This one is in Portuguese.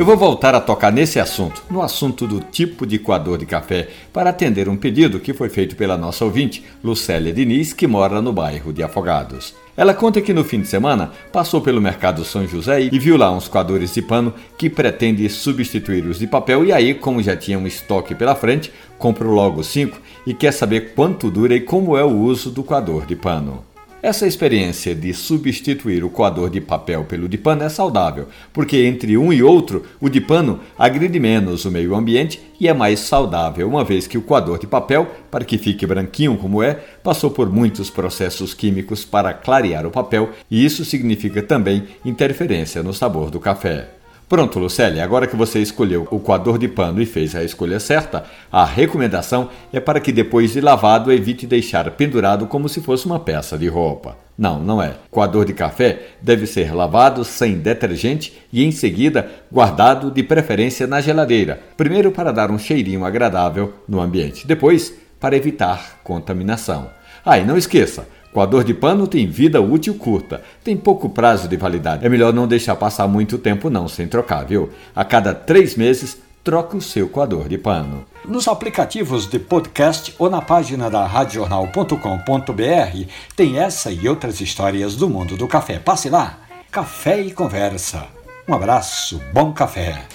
Eu vou voltar a tocar nesse assunto, no assunto do tipo de coador de café, para atender um pedido que foi feito pela nossa ouvinte, Lucélia Diniz, que mora no bairro de Afogados. Ela conta que no fim de semana passou pelo mercado São José e viu lá uns coadores de pano que pretende substituir os de papel e aí, como já tinha um estoque pela frente, comprou logo cinco e quer saber quanto dura e como é o uso do coador de pano. Essa experiência de substituir o coador de papel pelo de pano é saudável, porque entre um e outro, o de pano agride menos o meio ambiente e é mais saudável, uma vez que o coador de papel, para que fique branquinho como é, passou por muitos processos químicos para clarear o papel e isso significa também interferência no sabor do café. Pronto, Lucélia, agora que você escolheu o coador de pano e fez a escolha certa, a recomendação é para que depois de lavado evite deixar pendurado como se fosse uma peça de roupa. Não, não é. Coador de café deve ser lavado sem detergente e em seguida guardado de preferência na geladeira. Primeiro para dar um cheirinho agradável no ambiente, depois para evitar contaminação. Ah, e não esqueça, Coador de pano tem vida útil curta, tem pouco prazo de validade. É melhor não deixar passar muito tempo não sem trocar, viu? A cada três meses, troca o seu coador de pano. Nos aplicativos de podcast ou na página da radiojornal.com.br tem essa e outras histórias do mundo do café. Passe lá. Café e conversa. Um abraço, bom café.